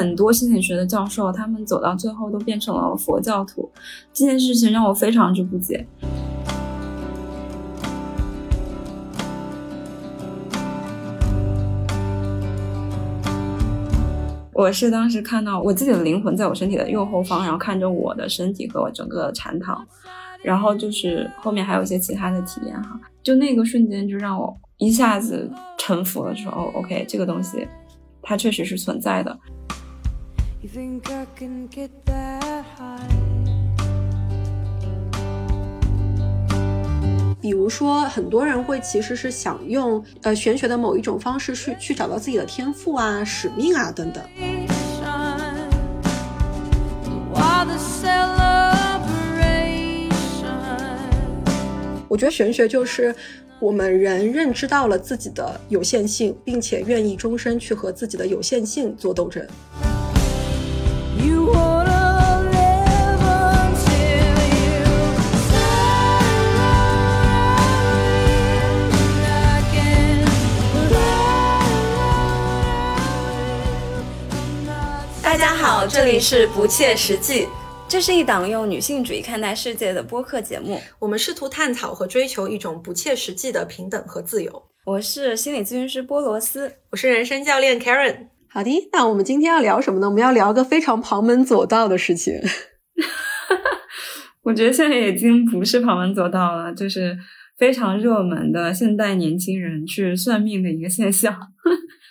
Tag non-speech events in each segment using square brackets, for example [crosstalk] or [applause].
很多心理学的教授，他们走到最后都变成了佛教徒，这件事情让我非常之不解。我是当时看到我自己的灵魂在我身体的右后方，然后看着我的身体和我整个禅堂，然后就是后面还有一些其他的体验哈，就那个瞬间就让我一下子臣服了，就说哦，OK，这个东西它确实是存在的。比如说，很多人会其实是想用呃玄学的某一种方式去去找到自己的天赋啊、使命啊等等。我觉得玄学就是我们人认知到了自己的有限性，并且愿意终身去和自己的有限性做斗争。这里是不切实际，这是一档用女性主义看待世界的播客节目。我们试图探讨和追求一种不切实际的平等和自由。我是心理咨询师波罗斯，我是人生教练 Karen。好的，那我们今天要聊什么呢？我们要聊个非常旁门左道的事情。[laughs] [laughs] 我觉得现在已经不是旁门左道了，就是非常热门的现代年轻人去算命的一个现象。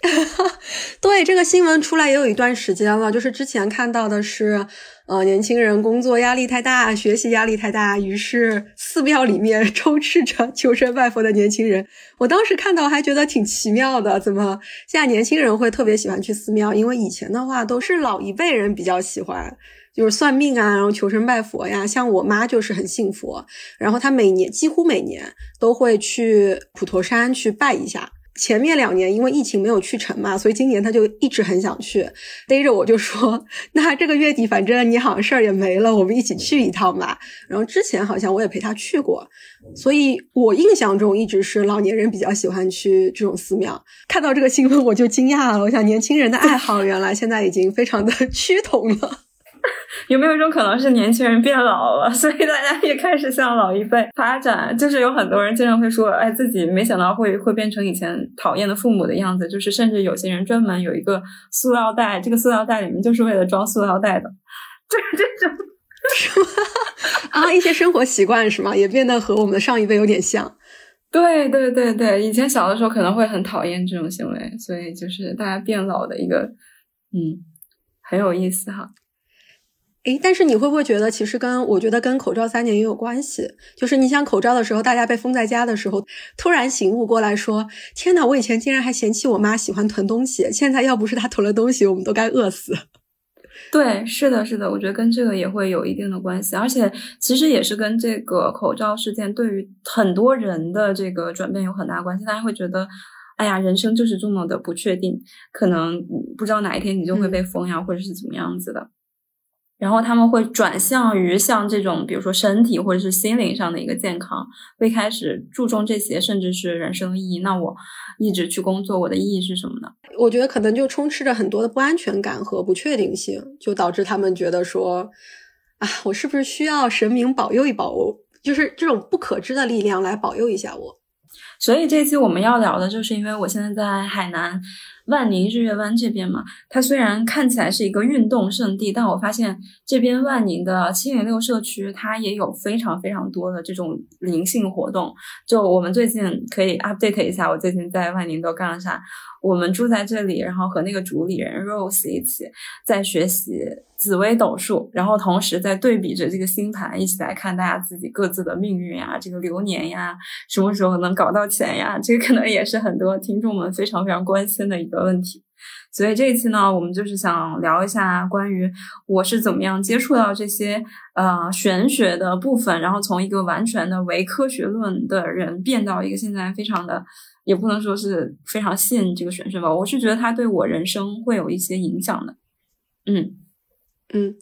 [laughs] 对这个新闻出来也有一段时间了，就是之前看到的是，呃，年轻人工作压力太大，学习压力太大，于是寺庙里面 [laughs] 充斥着求神拜佛的年轻人。我当时看到还觉得挺奇妙的，怎么现在年轻人会特别喜欢去寺庙？因为以前的话都是老一辈人比较喜欢，就是算命啊，然后求神拜佛呀。像我妈就是很信佛，然后她每年几乎每年都会去普陀山去拜一下。前面两年因为疫情没有去成嘛，所以今年她就一直很想去，逮着我就说：“ [laughs] 那这个月底反正你好像事儿也没了，我们一起去一趟吧。”然后之前好像我也陪他去过，所以我印象中一直是老年人比较喜欢去这种寺庙。看到这个新闻我就惊讶了，我想年轻人的爱好原来现在已经非常的 [laughs] 趋同了。[laughs] 有没有一种可能是年轻人变老了，所以大家也开始向老一辈发展？就是有很多人经常会说，哎，自己没想到会会变成以前讨厌的父母的样子。就是甚至有些人专门有一个塑料袋，这个塑料袋里面就是为了装塑料袋的，就是这种，什么？啊，一些生活习惯是吗？也变得和我们的上一辈有点像。对对对对，以前小的时候可能会很讨厌这种行为，所以就是大家变老的一个，嗯，很有意思哈。诶，但是你会不会觉得，其实跟我觉得跟口罩三年也有关系？就是你想口罩的时候，大家被封在家的时候，突然醒悟过来说：“天呐，我以前竟然还嫌弃我妈喜欢囤东西，现在要不是她囤了东西，我们都该饿死。[laughs] ”对，是的，是的，我觉得跟这个也会有一定的关系，而且其实也是跟这个口罩事件对于很多人的这个转变有很大关系。大家会觉得，哎呀，人生就是这么的不确定，可能不知道哪一天你就会被封呀，或者是怎么样子的。然后他们会转向于像这种，比如说身体或者是心灵上的一个健康，会开始注重这些，甚至是人生意义。那我一直去工作，我的意义是什么呢？我觉得可能就充斥着很多的不安全感和不确定性，就导致他们觉得说，啊，我是不是需要神明保佑一保我？就是这种不可知的力量来保佑一下我。所以这期我们要聊的就是，因为我现在在海南。万宁日月湾这边嘛，它虽然看起来是一个运动圣地，但我发现这边万宁的七零六社区，它也有非常非常多的这种灵性活动。就我们最近可以 update 一下，我最近在万宁都干了啥。我们住在这里，然后和那个主理人 Rose 一起在学习紫微斗数，然后同时在对比着这个星盘，一起来看大家自己各自的命运呀，这个流年呀，什么时候能搞到钱呀？这个可能也是很多听众们非常非常关心的一个问题。所以这一期呢，我们就是想聊一下关于我是怎么样接触到这些呃玄学的部分，然后从一个完全的唯科学论的人变到一个现在非常的。也不能说是非常信这个玄学吧，我是觉得它对我人生会有一些影响的。嗯，嗯，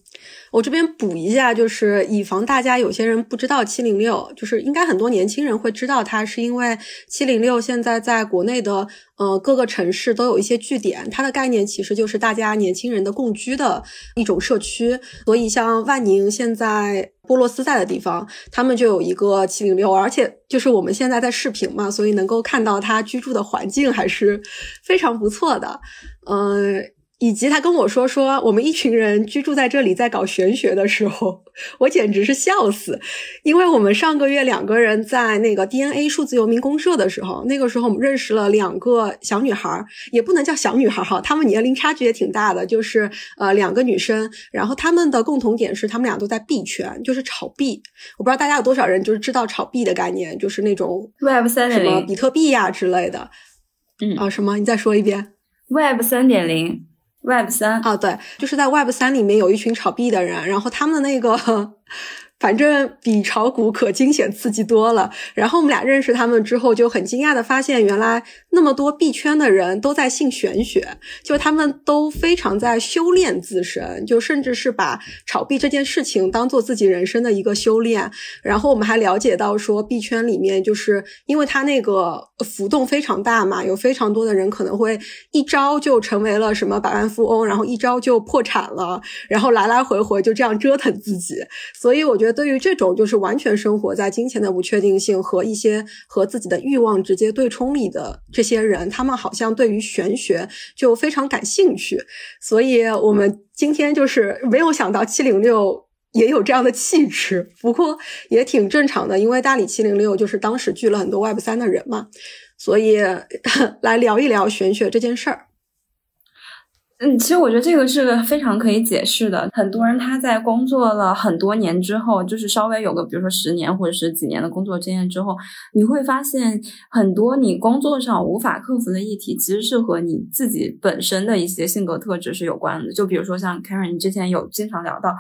我这边补一下，就是以防大家有些人不知道七零六，就是应该很多年轻人会知道它，是因为七零六现在在国内的呃各个城市都有一些据点，它的概念其实就是大家年轻人的共居的一种社区，所以像万宁现在波罗斯在的地方，他们就有一个七零六，而且就是我们现在在视频嘛，所以能够看到他居住的环境还是非常不错的，嗯。以及他跟我说说我们一群人居住在这里在搞玄学的时候，我简直是笑死，因为我们上个月两个人在那个 DNA 数字游民公社的时候，那个时候我们认识了两个小女孩，也不能叫小女孩哈，她们年龄差距也挺大的，就是呃两个女生，然后她们的共同点是她们俩都在币圈，就是炒币，我不知道大家有多少人就是知道炒币的概念，就是那种 Web 三什么比特币呀之类的，嗯啊什么？你再说一遍，Web 三点零。Web 三啊，对，就是在 Web 三里面有一群炒币的人，然后他们的那个。反正比炒股可惊险刺激多了。然后我们俩认识他们之后，就很惊讶的发现，原来那么多币圈的人都在信玄学，就他们都非常在修炼自身，就甚至是把炒币这件事情当做自己人生的一个修炼。然后我们还了解到说，币圈里面就是因为他那个浮动非常大嘛，有非常多的人可能会一招就成为了什么百万富翁，然后一招就破产了，然后来来回回就这样折腾自己。所以我觉得。对于这种就是完全生活在金钱的不确定性和一些和自己的欲望直接对冲里的这些人，他们好像对于玄学就非常感兴趣。所以我们今天就是没有想到七零六也有这样的气质，[laughs] 不过也挺正常的，因为大理七零六就是当时聚了很多 Web 三的人嘛，所以 [laughs] 来聊一聊玄学这件事儿。嗯，其实我觉得这个是非常可以解释的。很多人他在工作了很多年之后，就是稍微有个比如说十年或者十几年的工作经验之后，你会发现很多你工作上无法克服的议题，其实是和你自己本身的一些性格特质是有关的。就比如说像 Karen，你之前有经常聊到，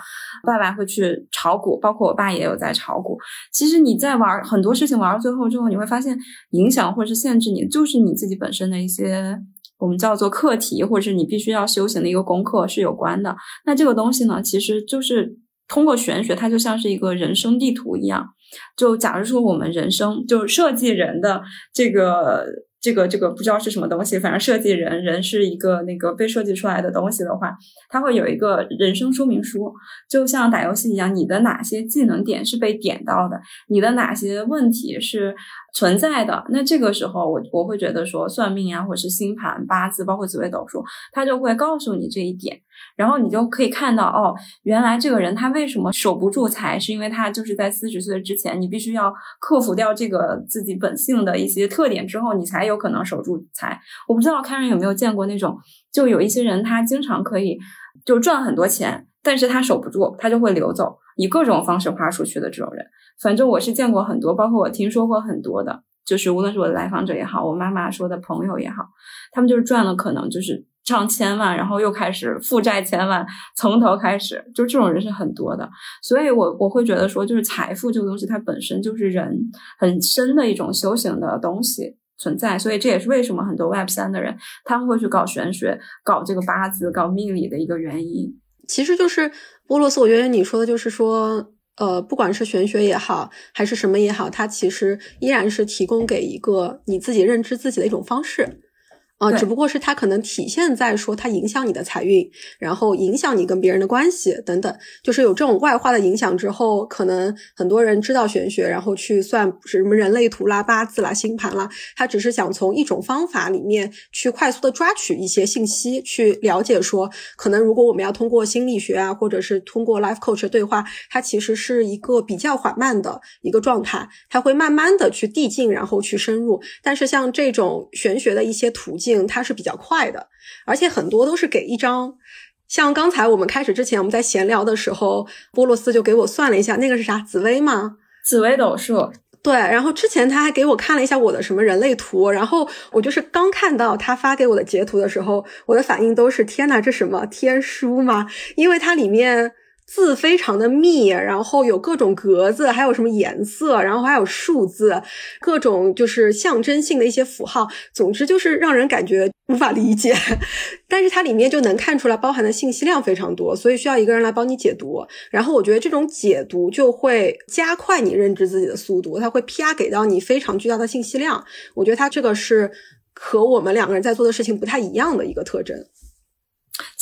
爸爸会去炒股，包括我爸也有在炒股。其实你在玩很多事情玩到最后之后，你会发现影响或者是限制你，就是你自己本身的一些。我们叫做课题，或者是你必须要修行的一个功课是有关的。那这个东西呢，其实就是通过玄学，它就像是一个人生地图一样。就假如说我们人生就设计人的这个。这个这个不知道是什么东西，反正设计人人是一个那个被设计出来的东西的话，它会有一个人生说明书，就像打游戏一样，你的哪些技能点是被点到的，你的哪些问题是存在的，那这个时候我我会觉得说算命啊，或者是星盘、八字，包括紫微斗数，它就会告诉你这一点。然后你就可以看到，哦，原来这个人他为什么守不住财，是因为他就是在四十岁之前，你必须要克服掉这个自己本性的一些特点之后，你才有可能守住财。我不知道看人有没有见过那种，就有一些人他经常可以就赚很多钱，但是他守不住，他就会流走，以各种方式花出去的这种人。反正我是见过很多，包括我听说过很多的，就是无论是我的来访者也好，我妈妈说的朋友也好，他们就是赚了可能就是。上千万，然后又开始负债千万，从头开始，就这种人是很多的。所以，我我会觉得说，就是财富这个东西，它本身就是人很深的一种修行的东西存在。所以，这也是为什么很多 Web 三的人他们会去搞玄学、搞这个八字、搞命理的一个原因。其实就是波洛斯，我觉得你说的就是说，呃，不管是玄学也好，还是什么也好，它其实依然是提供给一个你自己认知自己的一种方式。啊，只不过是它可能体现在说它影响你的财运，然后影响你跟别人的关系等等，就是有这种外化的影响之后，可能很多人知道玄学，然后去算什么人类图啦、八字啦、星盘啦，他只是想从一种方法里面去快速的抓取一些信息，去了解说，可能如果我们要通过心理学啊，或者是通过 life coach 对话，它其实是一个比较缓慢的一个状态，它会慢慢的去递进，然后去深入。但是像这种玄学的一些途径。它是比较快的，而且很多都是给一张。像刚才我们开始之前，我们在闲聊的时候，波洛斯就给我算了一下，那个是啥？紫薇吗？紫薇斗数。对，然后之前他还给我看了一下我的什么人类图，然后我就是刚看到他发给我的截图的时候，我的反应都是天呐，这什么天书吗？因为它里面字非常的密，然后有各种格子，还有什么颜色，然后还有数字，各种就是象征性的一些符号，总之就是让人感觉无法理解。[laughs] 但是它里面就能看出来包含的信息量非常多，所以需要一个人来帮你解读。然后我觉得这种解读就会加快你认知自己的速度，它会啪给到你非常巨大的信息量。我觉得它这个是和我们两个人在做的事情不太一样的一个特征。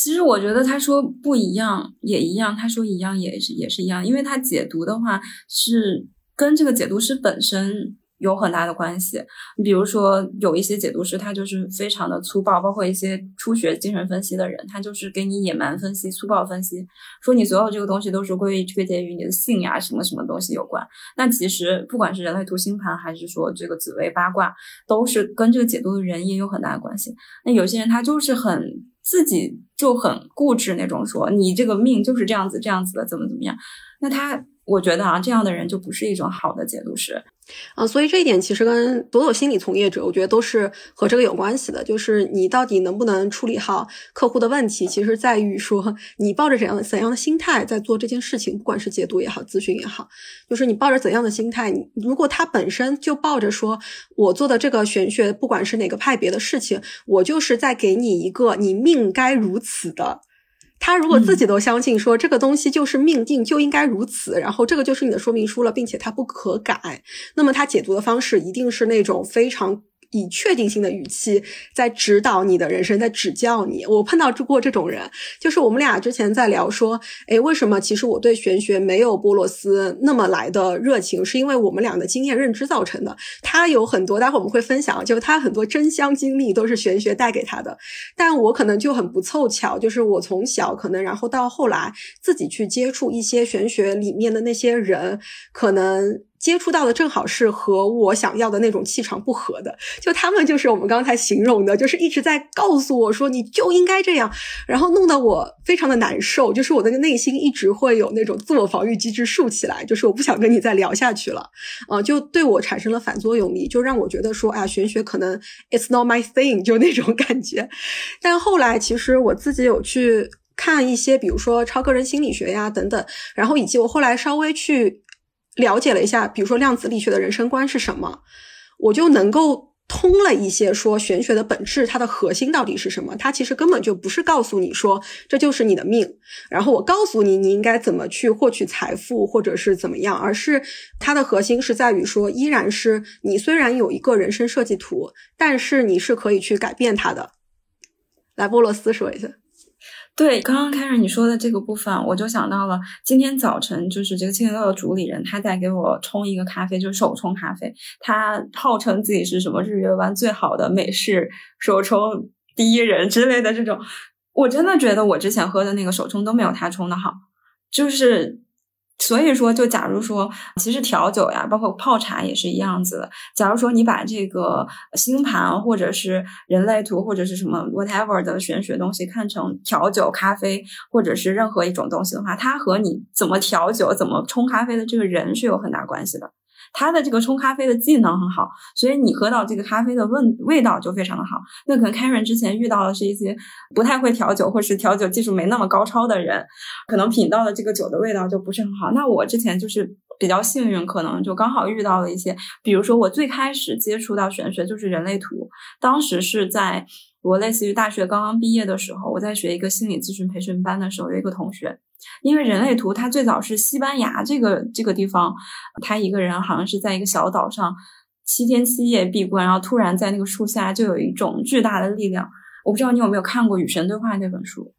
其实我觉得他说不一样也一样，他说一样也是也是一样，因为他解读的话是跟这个解读师本身有很大的关系。你比如说有一些解读师，他就是非常的粗暴，包括一些初学精神分析的人，他就是给你野蛮分析、粗暴分析，说你所有这个东西都是归归结于你的性呀什么什么东西有关。那其实不管是人类图星盘，还是说这个紫微八卦，都是跟这个解读的人也有很大的关系。那有些人他就是很。自己就很固执那种，说你这个命就是这样子这样子的，怎么怎么样？那他，我觉得啊，这样的人就不是一种好的解读师。啊，所以这一点其实跟所有心理从业者，我觉得都是和这个有关系的。就是你到底能不能处理好客户的问题，其实在于说你抱着怎样怎样的心态在做这件事情，不管是解读也好，咨询也好，就是你抱着怎样的心态。如果他本身就抱着说我做的这个玄学，不管是哪个派别的事情，我就是在给你一个你命该如此的。他如果自己都相信说这个东西就是命定就应该如此，然后这个就是你的说明书了，并且它不可改，那么他解读的方式一定是那种非常。以确定性的语气在指导你的人生，在指教你。我碰到过这种人，就是我们俩之前在聊说，哎，为什么其实我对玄学没有波洛斯那么来的热情，是因为我们俩的经验认知造成的。他有很多，待会我们会分享，就他很多真香经历都是玄学带给他的，但我可能就很不凑巧，就是我从小可能，然后到后来自己去接触一些玄学里面的那些人，可能。接触到的正好是和我想要的那种气场不合的，就他们就是我们刚才形容的，就是一直在告诉我说你就应该这样，然后弄得我非常的难受，就是我的内心一直会有那种自我防御机制竖起来，就是我不想跟你再聊下去了，啊，就对我产生了反作用力，就让我觉得说，哎，玄学可能 it's not my thing，就那种感觉。但后来其实我自己有去看一些，比如说超个人心理学呀等等，然后以及我后来稍微去。了解了一下，比如说量子力学的人生观是什么，我就能够通了一些说玄学的本质，它的核心到底是什么？它其实根本就不是告诉你说这就是你的命，然后我告诉你你应该怎么去获取财富或者是怎么样，而是它的核心是在于说，依然是你虽然有一个人生设计图，但是你是可以去改变它的。来，波罗斯说一下。对，刚刚开始你说的这个部分，我就想到了今天早晨，就是这个七零六的主理人，他在给我冲一个咖啡，就是手冲咖啡。他号称自己是什么日月湾最好的美式手冲第一人之类的这种，我真的觉得我之前喝的那个手冲都没有他冲的好，就是。所以说，就假如说，其实调酒呀，包括泡茶也是一样子的。假如说你把这个星盘或者是人类图或者是什么 whatever 的玄学东西看成调酒、咖啡或者是任何一种东西的话，它和你怎么调酒、怎么冲咖啡的这个人是有很大关系的。他的这个冲咖啡的技能很好，所以你喝到这个咖啡的味味道就非常的好。那可能 Karen 之前遇到的是一些不太会调酒，或是调酒技术没那么高超的人，可能品到的这个酒的味道就不是很好。那我之前就是比较幸运，可能就刚好遇到了一些，比如说我最开始接触到玄学就是人类图，当时是在我类似于大学刚刚毕业的时候，我在学一个心理咨询培训班的时候，有一个同学。因为人类图，他最早是西班牙这个这个地方，他一个人好像是在一个小岛上七天七夜闭关，然后突然在那个树下就有一种巨大的力量。我不知道你有没有看过《与神对话》那本书。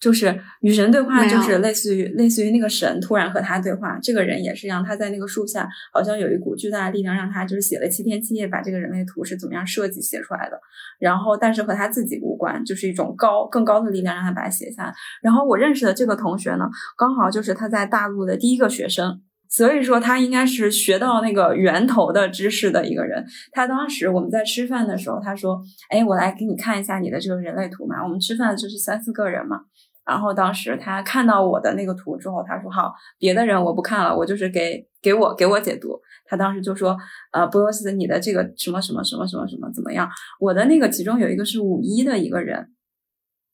就是与神对话，就是类似于类似于那个神突然和他对话。这个人也是一样，他在那个树下，好像有一股巨大的力量，让他就是写了七天七夜，把这个人类图是怎么样设计写出来的。然后，但是和他自己无关，就是一种高更高的力量让他把它写下来。然后我认识的这个同学呢，刚好就是他在大陆的第一个学生，所以说他应该是学到那个源头的知识的一个人。他当时我们在吃饭的时候，他说：“哎，我来给你看一下你的这个人类图嘛。”我们吃饭就是三四个人嘛。然后当时他看到我的那个图之后，他说：“好，别的人我不看了，我就是给给我给我解读。”他当时就说：“呃，波罗斯，你的这个什么什么什么什么什么怎么样？”我的那个其中有一个是五一的一个人，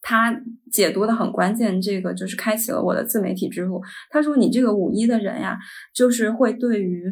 他解读的很关键，这个就是开启了我的自媒体之路。他说：“你这个五一的人呀，就是会对于。”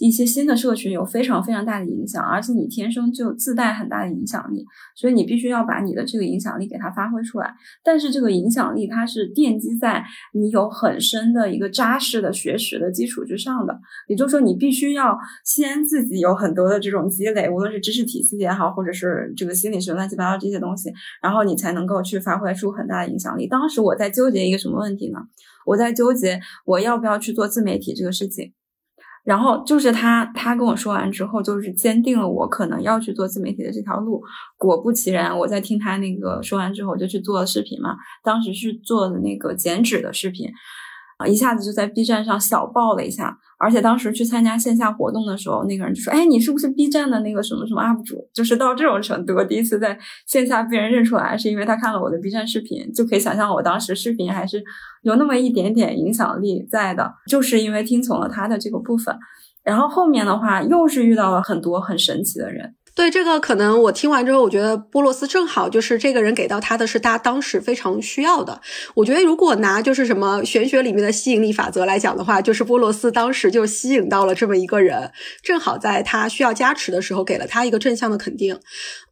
一些新的社群有非常非常大的影响，而且你天生就自带很大的影响力，所以你必须要把你的这个影响力给它发挥出来。但是这个影响力它是奠基在你有很深的一个扎实的学识的基础之上的，也就是说你必须要先自己有很多的这种积累，无论是知识体系也好，或者是这个心理学乱七八糟这些东西，然后你才能够去发挥出很大的影响力。当时我在纠结一个什么问题呢？我在纠结我要不要去做自媒体这个事情。然后就是他，他跟我说完之后，就是坚定了我可能要去做自媒体的这条路。果不其然，我在听他那个说完之后，我就去做了视频嘛。当时是做的那个剪纸的视频。啊，一下子就在 B 站上小爆了一下，而且当时去参加线下活动的时候，那个人就说：“哎，你是不是 B 站的那个什么什么 UP 主？”就是到这种程度，第一次在线下被人认出来，是因为他看了我的 B 站视频，就可以想象我当时视频还是有那么一点点影响力在的，就是因为听从了他的这个部分。然后后面的话，又是遇到了很多很神奇的人。对这个，可能我听完之后，我觉得波洛斯正好就是这个人给到他的是他当时非常需要的。我觉得如果拿就是什么玄学里面的吸引力法则来讲的话，就是波洛斯当时就吸引到了这么一个人，正好在他需要加持的时候给了他一个正向的肯定。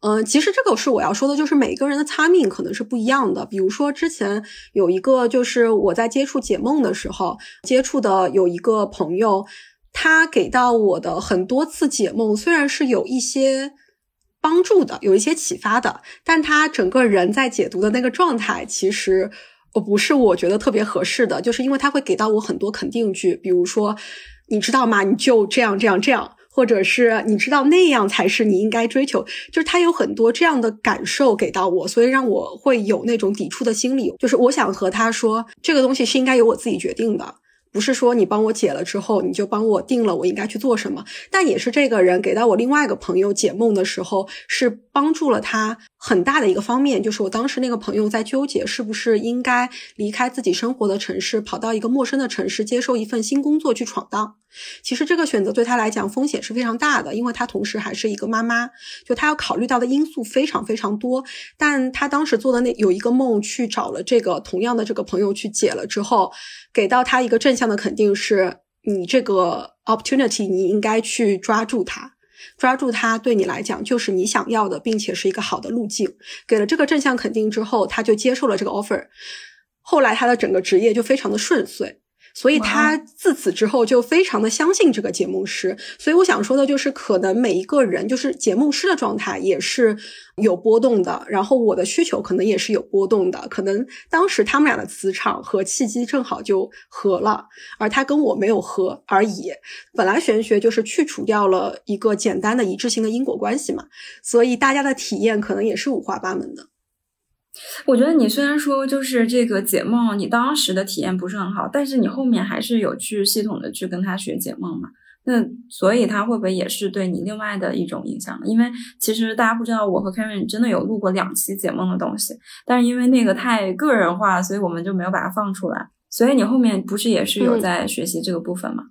嗯，其实这个是我要说的，就是每个人的参命可能是不一样的。比如说之前有一个就是我在接触解梦的时候接触的有一个朋友。他给到我的很多次解梦，虽然是有一些帮助的，有一些启发的，但他整个人在解读的那个状态，其实我不是我觉得特别合适的，就是因为他会给到我很多肯定句，比如说，你知道吗？你就这样这样这样，或者是你知道那样才是你应该追求，就是他有很多这样的感受给到我，所以让我会有那种抵触的心理，就是我想和他说，这个东西是应该由我自己决定的。不是说你帮我解了之后，你就帮我定了我应该去做什么，但也是这个人给到我另外一个朋友解梦的时候，是帮助了他很大的一个方面，就是我当时那个朋友在纠结是不是应该离开自己生活的城市，跑到一个陌生的城市，接受一份新工作去闯荡。其实这个选择对他来讲风险是非常大的，因为他同时还是一个妈妈，就他要考虑到的因素非常非常多。但他当时做的那有一个梦，去找了这个同样的这个朋友去解了之后。给到他一个正向的肯定，是你这个 opportunity，你应该去抓住它，抓住它对你来讲就是你想要的，并且是一个好的路径。给了这个正向肯定之后，他就接受了这个 offer，后来他的整个职业就非常的顺遂。所以他自此之后就非常的相信这个节目师。所以我想说的就是，可能每一个人就是节目师的状态也是有波动的，然后我的需求可能也是有波动的。可能当时他们俩的磁场和契机正好就合了，而他跟我没有合而已。本来玄学就是去除掉了一个简单的一致性的因果关系嘛，所以大家的体验可能也是五花八门的。我觉得你虽然说就是这个解梦，你当时的体验不是很好，但是你后面还是有去系统的去跟他学解梦嘛？那所以他会不会也是对你另外的一种影响呢？因为其实大家不知道，我和 Kevin 真的有录过两期解梦的东西，但是因为那个太个人化，所以我们就没有把它放出来。所以你后面不是也是有在学习这个部分吗？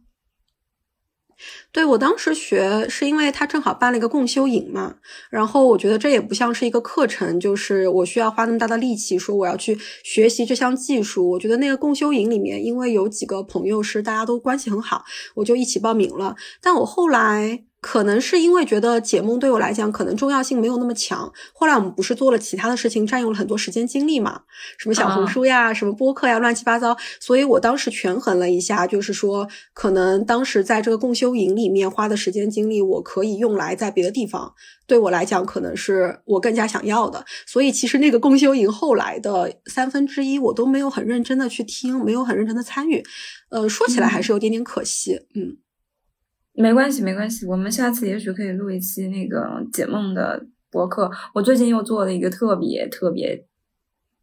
对我当时学是因为他正好办了一个共修营嘛，然后我觉得这也不像是一个课程，就是我需要花那么大的力气说我要去学习这项技术。我觉得那个共修营里面，因为有几个朋友是大家都关系很好，我就一起报名了。但我后来。可能是因为觉得解梦对我来讲可能重要性没有那么强。后来我们不是做了其他的事情，占用了很多时间精力嘛？什么小红书呀，什么播客呀，乱七八糟。所以我当时权衡了一下，就是说，可能当时在这个共修营里面花的时间精力，我可以用来在别的地方。对我来讲，可能是我更加想要的。所以其实那个共修营后来的三分之一，我都没有很认真的去听，没有很认真的参与。呃，说起来还是有点点可惜。嗯。没关系，没关系，我们下次也许可以录一期那个解梦的博客。我最近又做了一个特别特别。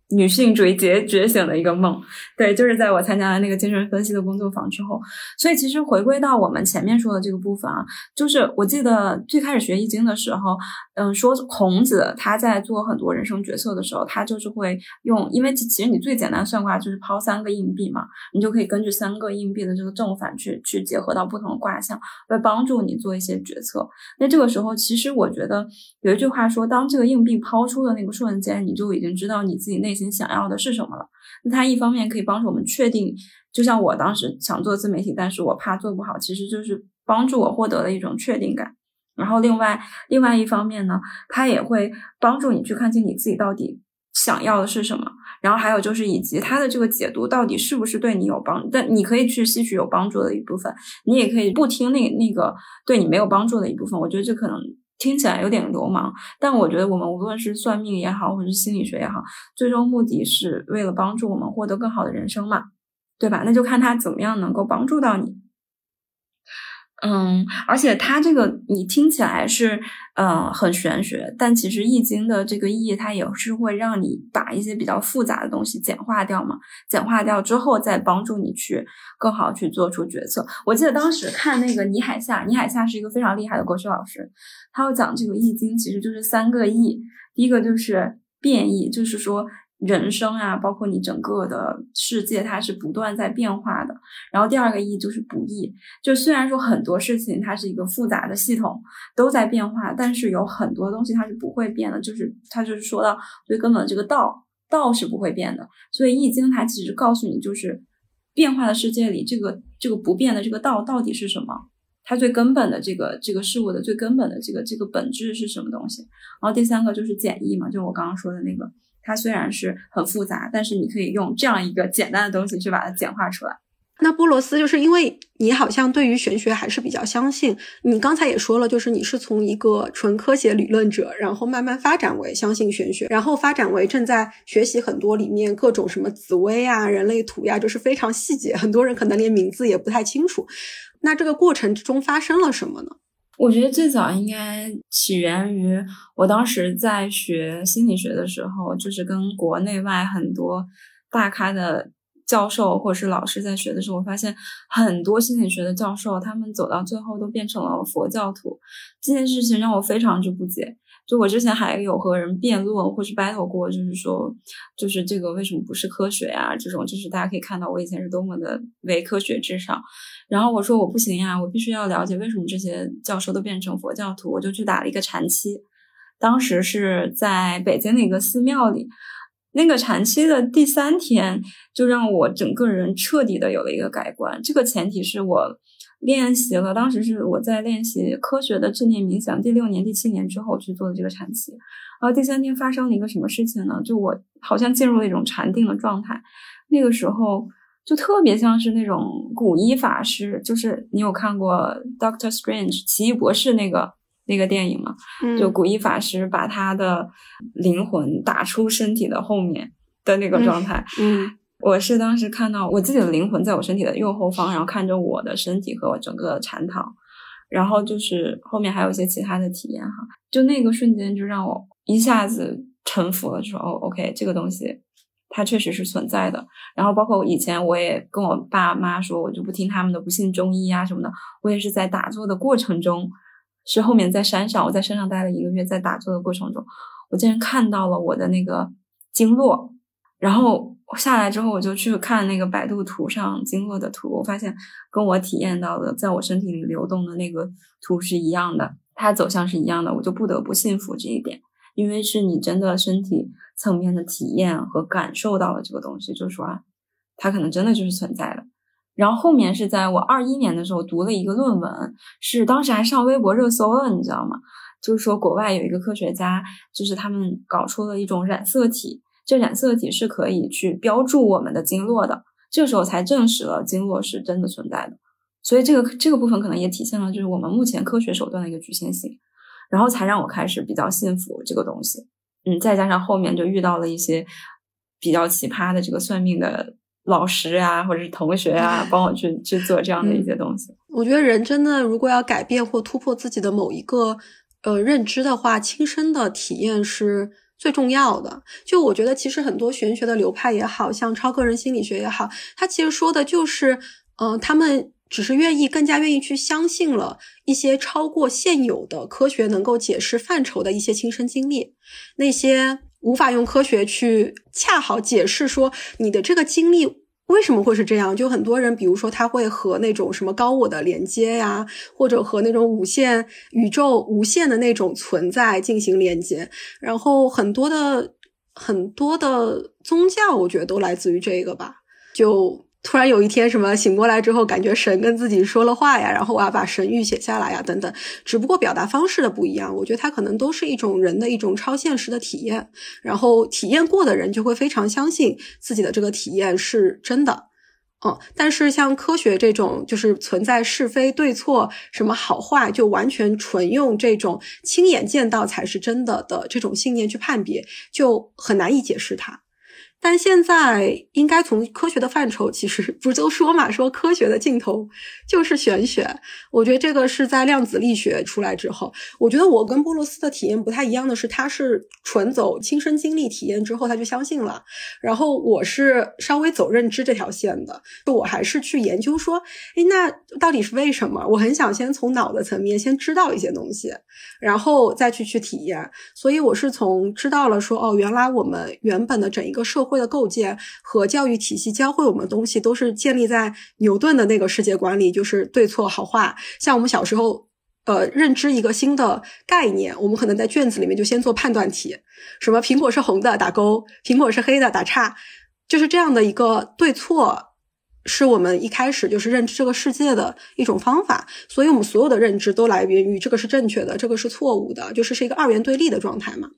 女性主义觉觉醒的一个梦，对，就是在我参加了那个精神分析的工作坊之后，所以其实回归到我们前面说的这个部分啊，就是我记得最开始学易经的时候，嗯，说孔子他在做很多人生决策的时候，他就是会用，因为其实你最简单算卦就是抛三个硬币嘛，你就可以根据三个硬币的这个正反去去结合到不同的卦象，来帮助你做一些决策。那这个时候，其实我觉得有一句话说，当这个硬币抛出的那个瞬间，你就已经知道你自己内。心想要的是什么了。那它一方面可以帮助我们确定，就像我当时想做自媒体，但是我怕做不好，其实就是帮助我获得了一种确定感。然后另外另外一方面呢，它也会帮助你去看清你自己到底想要的是什么。然后还有就是以及它的这个解读到底是不是对你有帮，但你可以去吸取有帮助的一部分，你也可以不听那那个对你没有帮助的一部分。我觉得这可能。听起来有点流氓，但我觉得我们无论是算命也好，或者是心理学也好，最终目的是为了帮助我们获得更好的人生嘛，对吧？那就看他怎么样能够帮助到你。嗯，而且它这个你听起来是呃很玄学，但其实易经的这个意义，它也是会让你把一些比较复杂的东西简化掉嘛，简化掉之后再帮助你去更好去做出决策。我记得当时看那个倪海厦，倪海厦是一个非常厉害的国学老师，他要讲这个易经其实就是三个易，第一个就是变易，就是说。人生啊，包括你整个的世界，它是不断在变化的。然后第二个意就是不易，就虽然说很多事情它是一个复杂的系统，都在变化，但是有很多东西它是不会变的。就是它就是说到最根本的这个道，道是不会变的。所以易经它其实告诉你，就是变化的世界里，这个这个不变的这个道到底是什么？它最根本的这个这个事物的最根本的这个这个本质是什么东西？然后第三个就是简易嘛，就我刚刚说的那个。它虽然是很复杂，但是你可以用这样一个简单的东西去把它简化出来。那波罗斯就是因为你好像对于玄学还是比较相信，你刚才也说了，就是你是从一个纯科学理论者，然后慢慢发展为相信玄学，然后发展为正在学习很多里面各种什么紫薇啊、人类图呀，就是非常细节，很多人可能连名字也不太清楚。那这个过程之中发生了什么呢？我觉得最早应该起源于我当时在学心理学的时候，就是跟国内外很多大咖的教授或者是老师在学的时候，我发现很多心理学的教授，他们走到最后都变成了佛教徒。这件事情让我非常之不解。就我之前还有和人辩论或是 battle 过，就是说，就是这个为什么不是科学啊？这种就是大家可以看到我以前是多么的唯科学至上。然后我说我不行呀，我必须要了解为什么这些教授都变成佛教徒。我就去打了一个禅期，当时是在北京的一个寺庙里，那个禅期的第三天就让我整个人彻底的有了一个改观。这个前提是我。练习了，当时是我在练习科学的正念冥想，第六年、第七年之后去做的这个禅期，然后第三天发生了一个什么事情呢？就我好像进入了一种禅定的状态，那个时候就特别像是那种古一法师，就是你有看过《Doctor Strange》奇异博士那个那个电影吗？就古一法师把他的灵魂打出身体的后面的那个状态，嗯。我是当时看到我自己的灵魂在我身体的右后方，然后看着我的身体和我整个禅堂，然后就是后面还有一些其他的体验哈，就那个瞬间就让我一下子臣服了，就说哦，OK，这个东西它确实是存在的。然后包括以前我也跟我爸妈说，我就不听他们的，不信中医啊什么的。我也是在打坐的过程中，是后面在山上，我在山上待了一个月，在打坐的过程中，我竟然看到了我的那个经络，然后。我下来之后，我就去看那个百度图上经络的图，我发现跟我体验到的，在我身体里流动的那个图是一样的，它走向是一样的，我就不得不信服这一点，因为是你真的身体层面的体验和感受到了这个东西，就说啊，它可能真的就是存在的。然后后面是在我二一年的时候读了一个论文，是当时还上微博热搜了，你知道吗？就是说国外有一个科学家，就是他们搞出了一种染色体。这染色体是可以去标注我们的经络的，这个时候才证实了经络是真的存在的。所以这个这个部分可能也体现了就是我们目前科学手段的一个局限性，然后才让我开始比较信服这个东西。嗯，再加上后面就遇到了一些比较奇葩的这个算命的老师啊，或者是同学啊，帮我去去做这样的一些东西。我觉得人真的如果要改变或突破自己的某一个呃认知的话，亲身的体验是。最重要的，就我觉得，其实很多玄学的流派也好像超个人心理学也好，它其实说的就是，嗯，他们只是愿意更加愿意去相信了一些超过现有的科学能够解释范畴的一些亲身经历，那些无法用科学去恰好解释说你的这个经历。为什么会是这样？就很多人，比如说他会和那种什么高我的连接呀，或者和那种无限宇宙、无限的那种存在进行连接。然后很多的很多的宗教，我觉得都来自于这个吧。就突然有一天，什么醒过来之后，感觉神跟自己说了话呀，然后我要把神谕写下来呀，等等。只不过表达方式的不一样，我觉得它可能都是一种人的一种超现实的体验。然后体验过的人就会非常相信自己的这个体验是真的。嗯，但是像科学这种，就是存在是非对错，什么好坏，就完全纯用这种亲眼见到才是真的的这种信念去判别，就很难以解释它。但现在应该从科学的范畴，其实不是都说嘛，说科学的尽头就是玄学。我觉得这个是在量子力学出来之后，我觉得我跟波罗斯的体验不太一样的是，他是纯走亲身经历体验之后他就相信了，然后我是稍微走认知这条线的，就我还是去研究说，哎，那到底是为什么？我很想先从脑的层面先知道一些东西，然后再去去体验。所以我是从知道了说，哦，原来我们原本的整一个社会的构建和教育体系教会我们的东西，都是建立在牛顿的那个世界观里，就是对错好坏。像我们小时候，呃，认知一个新的概念，我们可能在卷子里面就先做判断题，什么苹果是红的打勾，苹果是黑的打叉，就是这样的一个对错。是我们一开始就是认知这个世界的一种方法，所以我们所有的认知都来源于这个是正确的，这个是错误的，就是是一个二元对立的状态嘛。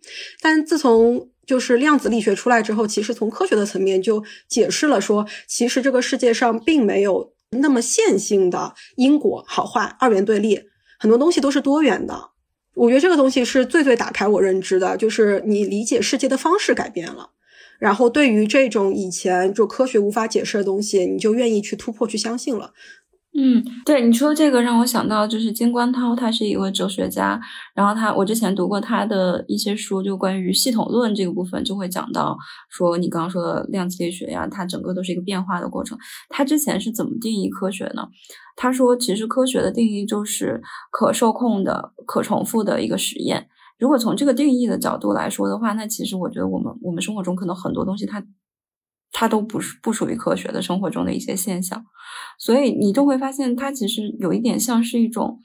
但自从就是量子力学出来之后，其实从科学的层面就解释了说，其实这个世界上并没有那么线性的因果好坏二元对立，很多东西都是多元的。我觉得这个东西是最最打开我认知的，就是你理解世界的方式改变了。然后，对于这种以前就科学无法解释的东西，你就愿意去突破、去相信了。嗯，对你说这个让我想到，就是金观涛，他是一位哲学家。然后他，我之前读过他的一些书，就关于系统论这个部分，就会讲到说你刚刚说的量子力学呀，它整个都是一个变化的过程。他之前是怎么定义科学呢？他说，其实科学的定义就是可受控的、可重复的一个实验。如果从这个定义的角度来说的话，那其实我觉得我们我们生活中可能很多东西它它都不是不属于科学的生活中的一些现象，所以你就会发现它其实有一点像是一种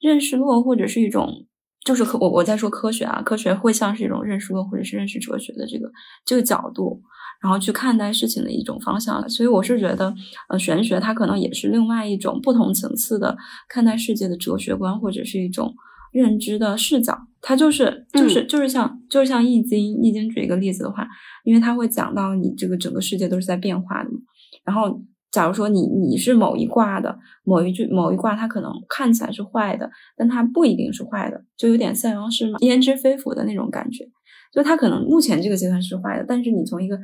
认识论或者是一种就是科我我在说科学啊，科学会像是一种认识论或者是认识哲学的这个这个角度，然后去看待事情的一种方向。所以我是觉得呃玄学它可能也是另外一种不同层次的看待世界的哲学观或者是一种。认知的视角，它就是就是就是像就是像易经，易经举一个例子的话，因为它会讲到你这个整个世界都是在变化的嘛。然后，假如说你你是某一卦的某一句某一卦，它可能看起来是坏的，但它不一定是坏的，就有点塞翁失马焉知非福的那种感觉。就它可能目前这个阶段是坏的，但是你从一个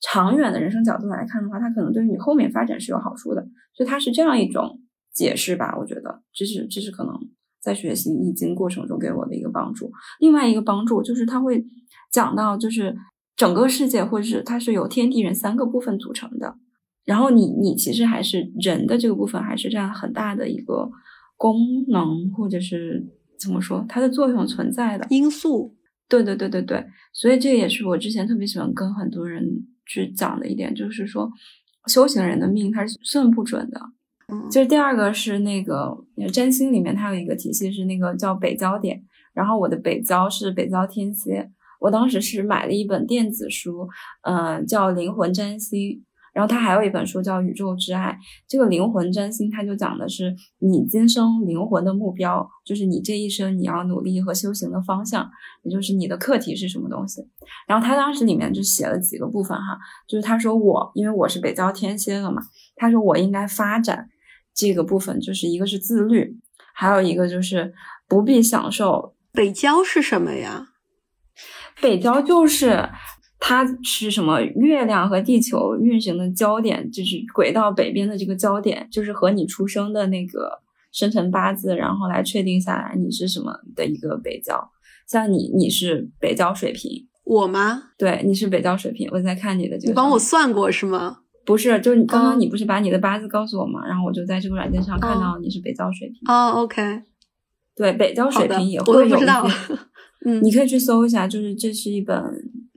长远的人生角度来看的话，它可能对于你后面发展是有好处的。所以它是这样一种解释吧，我觉得这是这是可能。在学习易经过程中给我的一个帮助，另外一个帮助就是他会讲到，就是整个世界或者是它是由天地人三个部分组成的，然后你你其实还是人的这个部分还是占很大的一个功能或者是怎么说它的作用存在的因素。对对对对对，所以这也是我之前特别喜欢跟很多人去讲的一点，就是说修行人的命它是算不准的。就是第二个是那个占星里面，它有一个体系是那个叫北交点，然后我的北交是北交天蝎，我当时是买了一本电子书，嗯，叫灵魂占星。然后他还有一本书叫《宇宙之爱》，这个灵魂占星，它就讲的是你今生灵魂的目标，就是你这一生你要努力和修行的方向，也就是你的课题是什么东西。然后他当时里面就写了几个部分哈，就是他说我因为我是北交天蝎的嘛，他说我应该发展这个部分，就是一个是自律，还有一个就是不必享受。北郊是什么呀？北郊就是。它是什么？月亮和地球运行的焦点，就是轨道北边的这个焦点，就是和你出生的那个生辰八字，然后来确定下来你是什么的一个北郊。像你，你是北郊水平，我吗？对，你是北郊水平。我在看你的这个，你帮我算过是吗？不是，就是你刚刚你不是把你的八字告诉我吗？然后我就在这个软件上看到你是北交水平。哦，OK，对，北交水平也会有。不知道。嗯，你可以去搜一下，就是这是一本。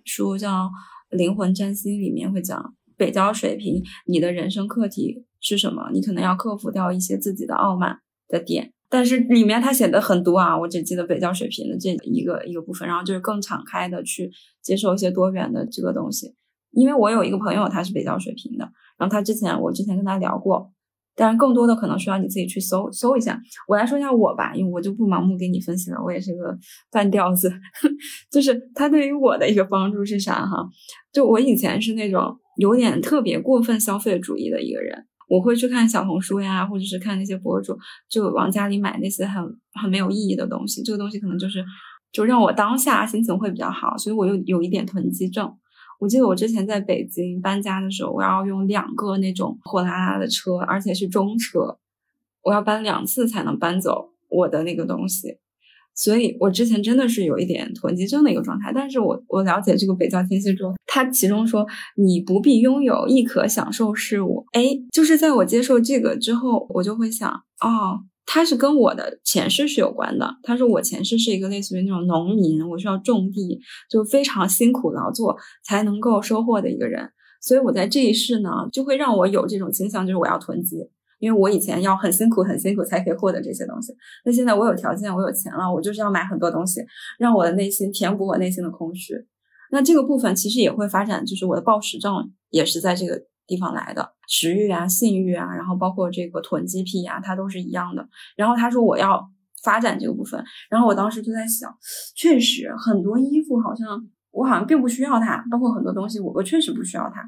书叫《灵魂占星》，里面会讲北交水平，你的人生课题是什么？你可能要克服掉一些自己的傲慢的点。但是里面他写的很多啊，我只记得北交水平的这一个一个部分，然后就是更敞开的去接受一些多元的这个东西。因为我有一个朋友，他是北交水平的，然后他之前我之前跟他聊过，但是更多的可能需要你自己去搜搜一下。我来说一下我吧，因为我就不盲目给你分析了，我也是个半吊子。[laughs] 就是他对于我的一个帮助是啥哈？就我以前是那种有点特别过分消费主义的一个人。我会去看小红书呀，或者是看那些博主，就往家里买那些很很没有意义的东西。这个东西可能就是就让我当下心情会比较好，所以我又有一点囤积症。我记得我之前在北京搬家的时候，我要用两个那种货拉拉的车，而且是中车，我要搬两次才能搬走我的那个东西。所以我之前真的是有一点囤积症的一个状态，但是我我了解这个北交天蝎之后，他其中说你不必拥有，亦可享受事物。哎，就是在我接受这个之后，我就会想，哦，他是跟我的前世是有关的。他说我前世是一个类似于那种农民，我需要种地，就非常辛苦劳作才能够收获的一个人。所以我在这一世呢，就会让我有这种倾向，就是我要囤积。因为我以前要很辛苦、很辛苦才可以获得这些东西，那现在我有条件，我有钱了，我就是要买很多东西，让我的内心填补我内心的空虚。那这个部分其实也会发展，就是我的暴食症也是在这个地方来的，食欲啊、性欲啊，然后包括这个囤积癖啊，它都是一样的。然后他说我要发展这个部分，然后我当时就在想，确实很多衣服好像。我好像并不需要它，包括很多东西，我我确实不需要它。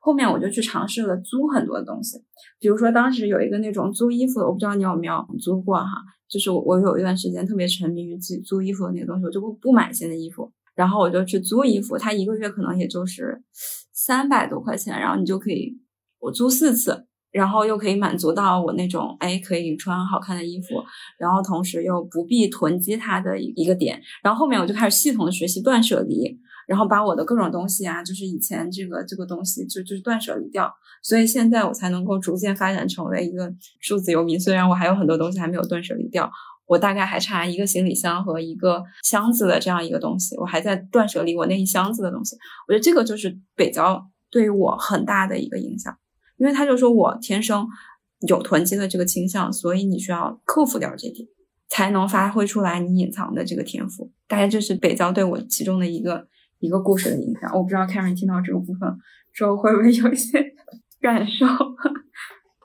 后面我就去尝试了租很多东西，比如说当时有一个那种租衣服的，我不知道你有没有租过哈。就是我我有一段时间特别沉迷于自己租衣服的那个东西，我就不不买新的衣服，然后我就去租衣服，它一个月可能也就是三百多块钱，然后你就可以我租四次。然后又可以满足到我那种哎可以穿好看的衣服，然后同时又不必囤积它的一个点。然后后面我就开始系统的学习断舍离，然后把我的各种东西啊，就是以前这个这个东西就就是断舍离掉。所以现在我才能够逐渐发展成为一个数字游民。虽然我还有很多东西还没有断舍离掉，我大概还差一个行李箱和一个箱子的这样一个东西，我还在断舍离我那一箱子的东西。我觉得这个就是北郊对于我很大的一个影响。因为他就说我天生有囤积的这个倾向，所以你需要克服掉这点，才能发挥出来你隐藏的这个天赋。大概这是北郊对我其中的一个一个故事的影响。我不知道 Karen 听到这个部分之后会不会有一些 [laughs] 感受。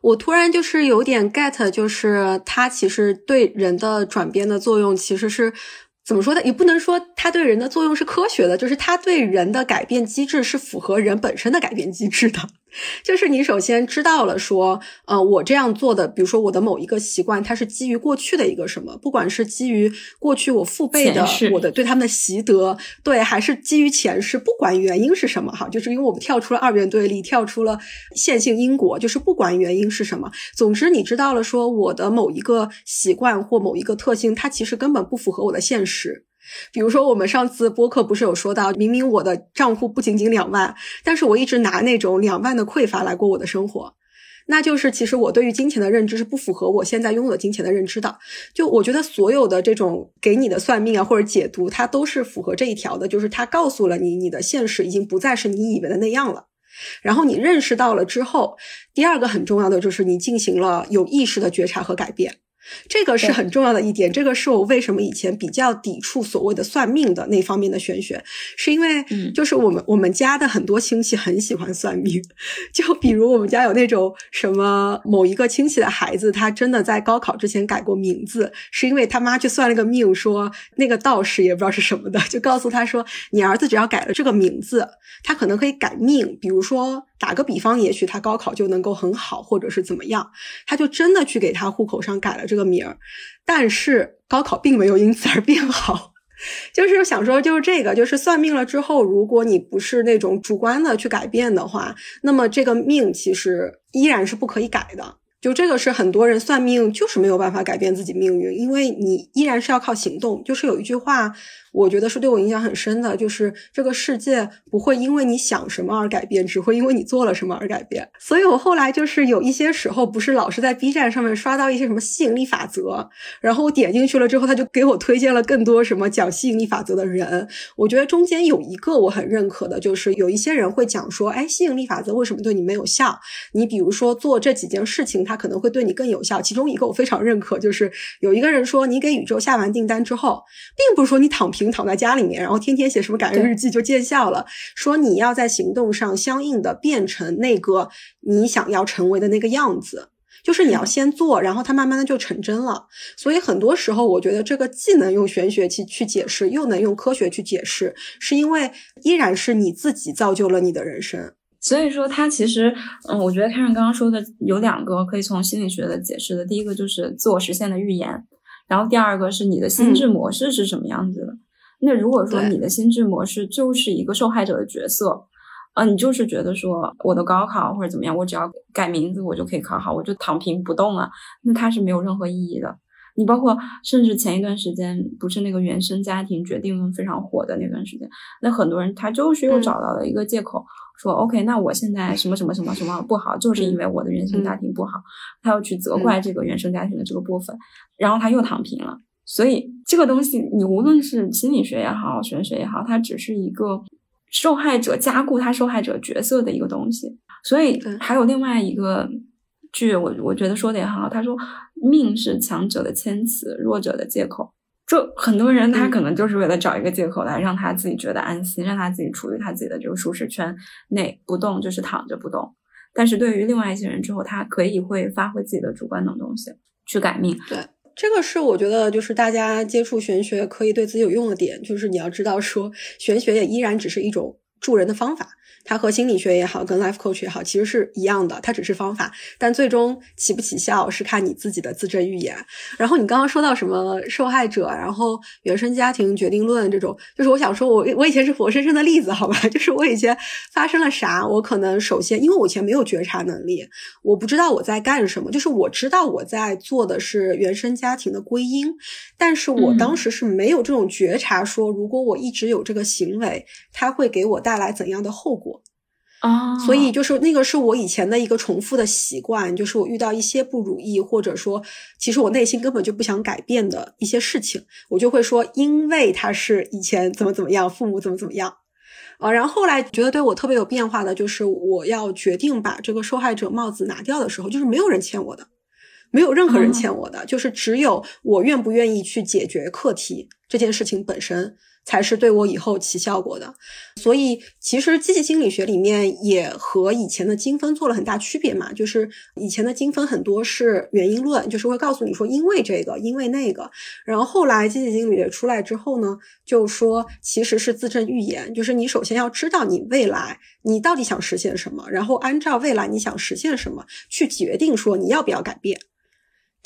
我突然就是有点 get，就是它其实对人的转变的作用其实是。怎么说呢？也不能说它对人的作用是科学的，就是它对人的改变机制是符合人本身的改变机制的。就是你首先知道了说，呃，我这样做的，比如说我的某一个习惯，它是基于过去的一个什么，不管是基于过去我父辈的我的对他们的习得，对，还是基于前世，不管原因是什么哈，就是因为我们跳出了二元对立，跳出了线性因果，就是不管原因是什么，总之你知道了说我的某一个习惯或某一个特性，它其实根本不符合我的现实。比如说，我们上次播客不是有说到，明明我的账户不仅仅两万，但是我一直拿那种两万的匮乏来过我的生活，那就是其实我对于金钱的认知是不符合我现在拥有的金钱的认知的。就我觉得所有的这种给你的算命啊或者解读，它都是符合这一条的，就是它告诉了你，你的现实已经不再是你以为的那样了。然后你认识到了之后，第二个很重要的就是你进行了有意识的觉察和改变。这个是很重要的一点，这个是我为什么以前比较抵触所谓的算命的那方面的玄学，是因为，就是我们我们家的很多亲戚很喜欢算命，就比如我们家有那种什么某一个亲戚的孩子，他真的在高考之前改过名字，是因为他妈去算了个命，说那个道士也不知道是什么的，就告诉他说，你儿子只要改了这个名字，他可能可以改命，比如说。打个比方，也许他高考就能够很好，或者是怎么样，他就真的去给他户口上改了这个名儿，但是高考并没有因此而变好。[laughs] 就是想说，就是这个，就是算命了之后，如果你不是那种主观的去改变的话，那么这个命其实依然是不可以改的。就这个是很多人算命就是没有办法改变自己命运，因为你依然是要靠行动。就是有一句话。我觉得是对我影响很深的，就是这个世界不会因为你想什么而改变，只会因为你做了什么而改变。所以我后来就是有一些时候，不是老是在 B 站上面刷到一些什么吸引力法则，然后我点进去了之后，他就给我推荐了更多什么讲吸引力法则的人。我觉得中间有一个我很认可的，就是有一些人会讲说，哎，吸引力法则为什么对你没有效？你比如说做这几件事情，它可能会对你更有效。其中一个我非常认可，就是有一个人说，你给宇宙下完订单之后，并不是说你躺平躺在家里面，然后天天写什么感恩日记就见效了。说你要在行动上相应的变成那个你想要成为的那个样子。就是你要先做，然后它慢慢的就成真了。所以很多时候，我觉得这个既能用玄学去去解释，又能用科学去解释，是因为依然是你自己造就了你的人生。所以说，它其实，嗯，我觉得看上刚刚说的有两个可以从心理学的解释的。第一个就是自我实现的预言，然后第二个是你的心智模式是什么样子的。那如果说你的心智模式就是一个受害者的角色。啊，你就是觉得说我的高考或者怎么样，我只要改名字我就可以考好，我就躺平不动了，那它是没有任何意义的。你包括甚至前一段时间不是那个原生家庭决定论非常火的那段时间，那很多人他就是又找到了一个借口，说 OK，那我现在什么什么什么什么不好，就是因为我的原生家庭不好，他要去责怪这个原生家庭的这个部分，然后他又躺平了。所以这个东西，你无论是心理学也好，玄学也好，它只是一个。受害者加固他受害者角色的一个东西，所以还有另外一个剧，我我觉得说的也很好。他说：“命是强者的谦词，弱者的借口。”就很多人他可能就是为了找一个借口来让他自己觉得安心，让他自己处于他自己的这个舒适圈内不动，就是躺着不动。但是对于另外一些人之后，他可以会发挥自己的主观能动性去改命。对。这个是我觉得，就是大家接触玄学可以对自己有用的点，就是你要知道说，玄学也依然只是一种助人的方法。它和心理学也好，跟 life coach 也好，其实是一样的，它只是方法，但最终起不起效是看你自己的自证预言。然后你刚刚说到什么受害者，然后原生家庭决定论这种，就是我想说，我我以前是活生生的例子，好吧？[laughs] 就是我以前发生了啥，我可能首先因为我以前没有觉察能力，我不知道我在干什么，就是我知道我在做的是原生家庭的归因，但是我当时是没有这种觉察，说如果我一直有这个行为，它会给我带来怎样的后果。啊，所以就是那个是我以前的一个重复的习惯，就是我遇到一些不如意，或者说其实我内心根本就不想改变的一些事情，我就会说，因为他是以前怎么怎么样，父母怎么怎么样，啊，然后后来觉得对我特别有变化的，就是我要决定把这个受害者帽子拿掉的时候，就是没有人欠我的，没有任何人欠我的，就是只有我愿不愿意去解决课题这件事情本身。才是对我以后起效果的，所以其实积极心理学里面也和以前的精分做了很大区别嘛。就是以前的精分很多是原因论，就是会告诉你说因为这个，因为那个。然后后来积极心理学出来之后呢，就说其实是自证预言，就是你首先要知道你未来你到底想实现什么，然后按照未来你想实现什么去决定说你要不要改变。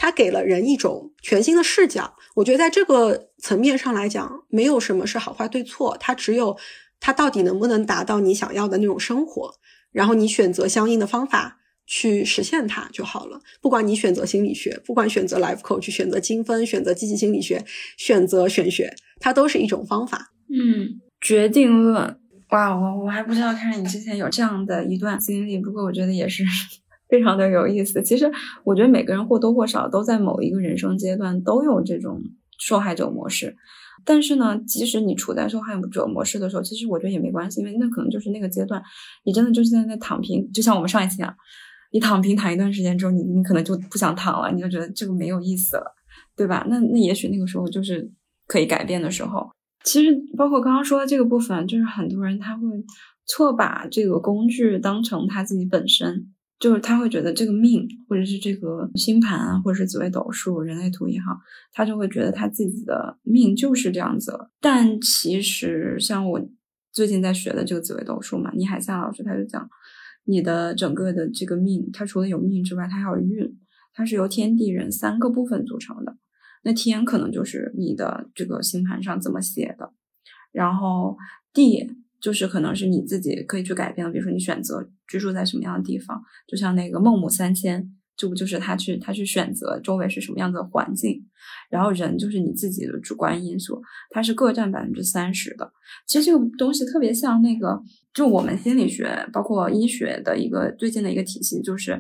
它给了人一种全新的视角，我觉得在这个层面上来讲，没有什么是好坏对错，它只有它到底能不能达到你想要的那种生活，然后你选择相应的方法去实现它就好了。不管你选择心理学，不管选择 life coach，选择精分，选择积极心理学，选择玄学，它都是一种方法。嗯，决定论，哇，我我还不知道，看你之前有这样的一段经历，不过我觉得也是。非常的有意思。其实，我觉得每个人或多或少都在某一个人生阶段都有这种受害者模式。但是呢，即使你处在受害者模式的时候，其实我觉得也没关系，因为那可能就是那个阶段，你真的就是在那躺平。就像我们上一期讲，你躺平躺一段时间之后，你你可能就不想躺了，你就觉得这个没有意思了，对吧？那那也许那个时候就是可以改变的时候。其实，包括刚刚说的这个部分，就是很多人他会错把这个工具当成他自己本身。就是他会觉得这个命，或者是这个星盘啊，或者是紫微斗数、人类图也好，他就会觉得他自己的命就是这样子了。但其实，像我最近在学的这个紫微斗数嘛，倪海厦老师他就讲，你的整个的这个命，它除了有命之外，它还有运，它是由天地人三个部分组成的。那天可能就是你的这个星盘上怎么写的，然后地。就是可能是你自己可以去改变的，比如说你选择居住在什么样的地方，就像那个孟母三迁，这不就是他去他去选择周围是什么样的环境，然后人就是你自己的主观因素，它是各占百分之三十的。其实这个东西特别像那个，就我们心理学包括医学的一个最近的一个体系，就是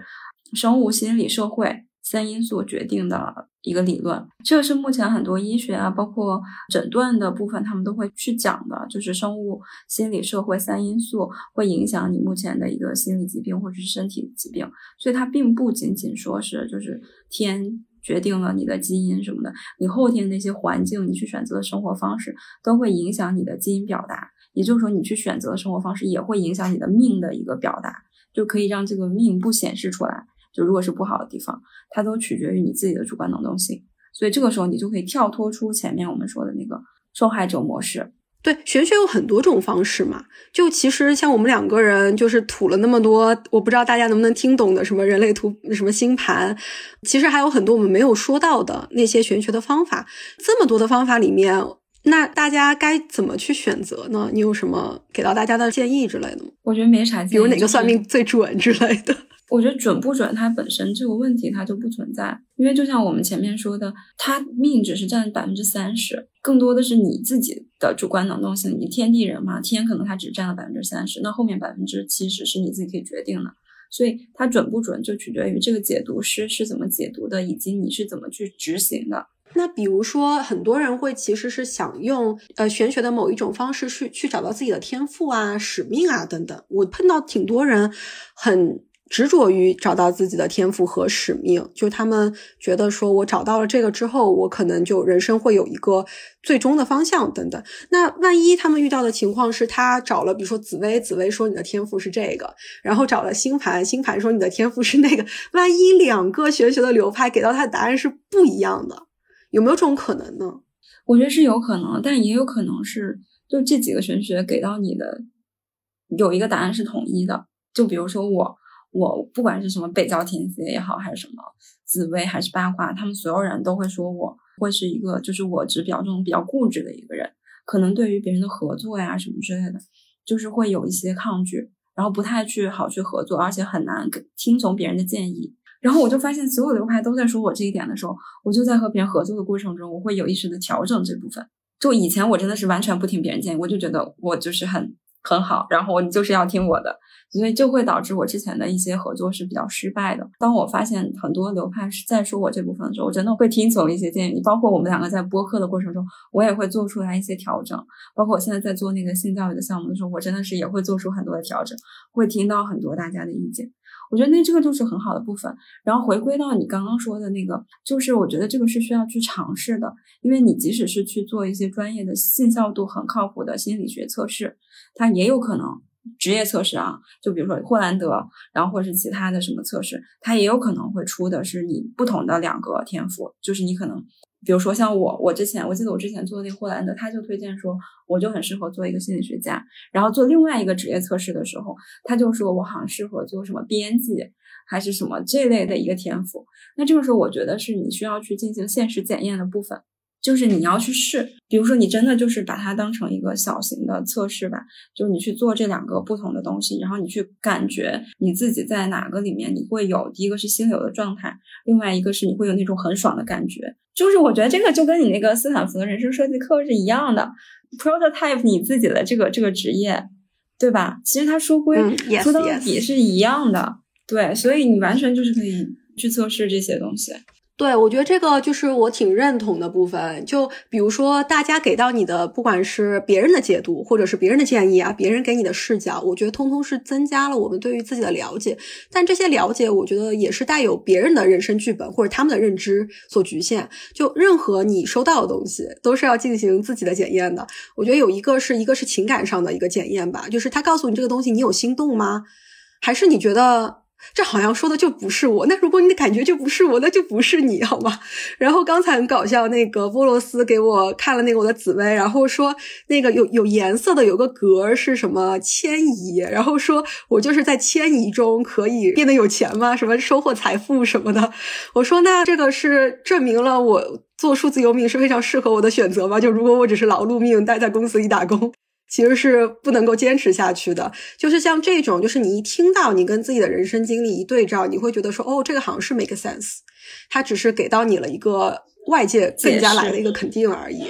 生物、心理、社会三因素决定的一个理论，这个是目前很多医学啊，包括诊断的部分，他们都会去讲的，就是生物、心理、社会三因素会影响你目前的一个心理疾病或者是身体疾病，所以它并不仅仅说是就是天决定了你的基因什么的，你后天那些环境，你去选择的生活方式都会影响你的基因表达，也就是说，你去选择的生活方式也会影响你的命的一个表达，就可以让这个命不显示出来。就如果是不好的地方，它都取决于你自己的主观能动性，所以这个时候你就可以跳脱出前面我们说的那个受害者模式。对，玄学有很多种方式嘛。就其实像我们两个人就是吐了那么多，我不知道大家能不能听懂的什么人类图、什么星盘，其实还有很多我们没有说到的那些玄学的方法。这么多的方法里面，那大家该怎么去选择呢？你有什么给到大家的建议之类的吗？我觉得没啥，比如哪个算命最准之类的。我觉得准不准，它本身这个问题它就不存在，因为就像我们前面说的，它命只是占百分之三十，更多的是你自己的主观能动性。你天地人嘛，天可能它只占了百分之三十，那后面百分之七十是你自己可以决定的。所以它准不准，就取决于这个解读师是怎么解读的，以及你是怎么去执行的。那比如说，很多人会其实是想用呃玄学的某一种方式去去找到自己的天赋啊、使命啊等等。我碰到挺多人很。执着于找到自己的天赋和使命，就他们觉得说，我找到了这个之后，我可能就人生会有一个最终的方向等等。那万一他们遇到的情况是他找了，比如说紫薇，紫薇说你的天赋是这个，然后找了星盘，星盘说你的天赋是那个，万一两个玄学的流派给到他的答案是不一样的，有没有这种可能呢？我觉得是有可能，但也有可能是就这几个玄学给到你的有一个答案是统一的，就比如说我。我不管是什么北郊天蝎也好，还是什么紫薇，还是八卦，他们所有人都会说我会是一个，就是我只表这种比较固执的一个人，可能对于别人的合作呀什么之类的，就是会有一些抗拒，然后不太去好去合作，而且很难听从别人的建议。然后我就发现所有流派都在说我这一点的时候，我就在和别人合作的过程中，我会有意识的调整这部分。就以前我真的是完全不听别人建议，我就觉得我就是很很好，然后你就是要听我的。所以就会导致我之前的一些合作是比较失败的。当我发现很多流派是在说我这部分的时候，我真的会听从一些建议。包括我们两个在播客的过程中，我也会做出来一些调整。包括我现在在做那个性教育的项目的时候，我真的是也会做出很多的调整，会听到很多大家的意见。我觉得那这个就是很好的部分。然后回归到你刚刚说的那个，就是我觉得这个是需要去尝试的，因为你即使是去做一些专业的信效度很靠谱的心理学测试，它也有可能。职业测试啊，就比如说霍兰德，然后或者是其他的什么测试，它也有可能会出的是你不同的两个天赋，就是你可能，比如说像我，我之前我记得我之前做的那霍兰德，他就推荐说我就很适合做一个心理学家，然后做另外一个职业测试的时候，他就说我好像适合做什么编辑还是什么这类的一个天赋，那这个时候我觉得是你需要去进行现实检验的部分。就是你要去试，比如说你真的就是把它当成一个小型的测试吧，就是你去做这两个不同的东西，然后你去感觉你自己在哪个里面你会有第一个是心流的状态，另外一个是你会有那种很爽的感觉。就是我觉得这个就跟你那个斯坦福的人生设计课是一样的，prototype 你自己的这个这个职业，对吧？其实它说归说到底是一样的，对，所以你完全就是可以去测试这些东西。对，我觉得这个就是我挺认同的部分。就比如说，大家给到你的，不管是别人的解读，或者是别人的建议啊，别人给你的视角，我觉得通通是增加了我们对于自己的了解。但这些了解，我觉得也是带有别人的人生剧本或者他们的认知所局限。就任何你收到的东西，都是要进行自己的检验的。我觉得有一个是一个是情感上的一个检验吧，就是他告诉你这个东西，你有心动吗？还是你觉得？这好像说的就不是我。那如果你的感觉就不是我，那就不是你，好吗？然后刚才很搞笑，那个波罗斯给我看了那个我的紫薇，然后说那个有有颜色的有个格是什么迁移，然后说我就是在迁移中可以变得有钱吗？什么收获财富什么的？我说那这个是证明了我做数字游民是非常适合我的选择吗？就如果我只是劳碌命，待在公司里打工。其实是不能够坚持下去的，就是像这种，就是你一听到你跟自己的人生经历一对照，你会觉得说，哦，这个好像是 make sense，它只是给到你了一个外界更加来的一个肯定而已。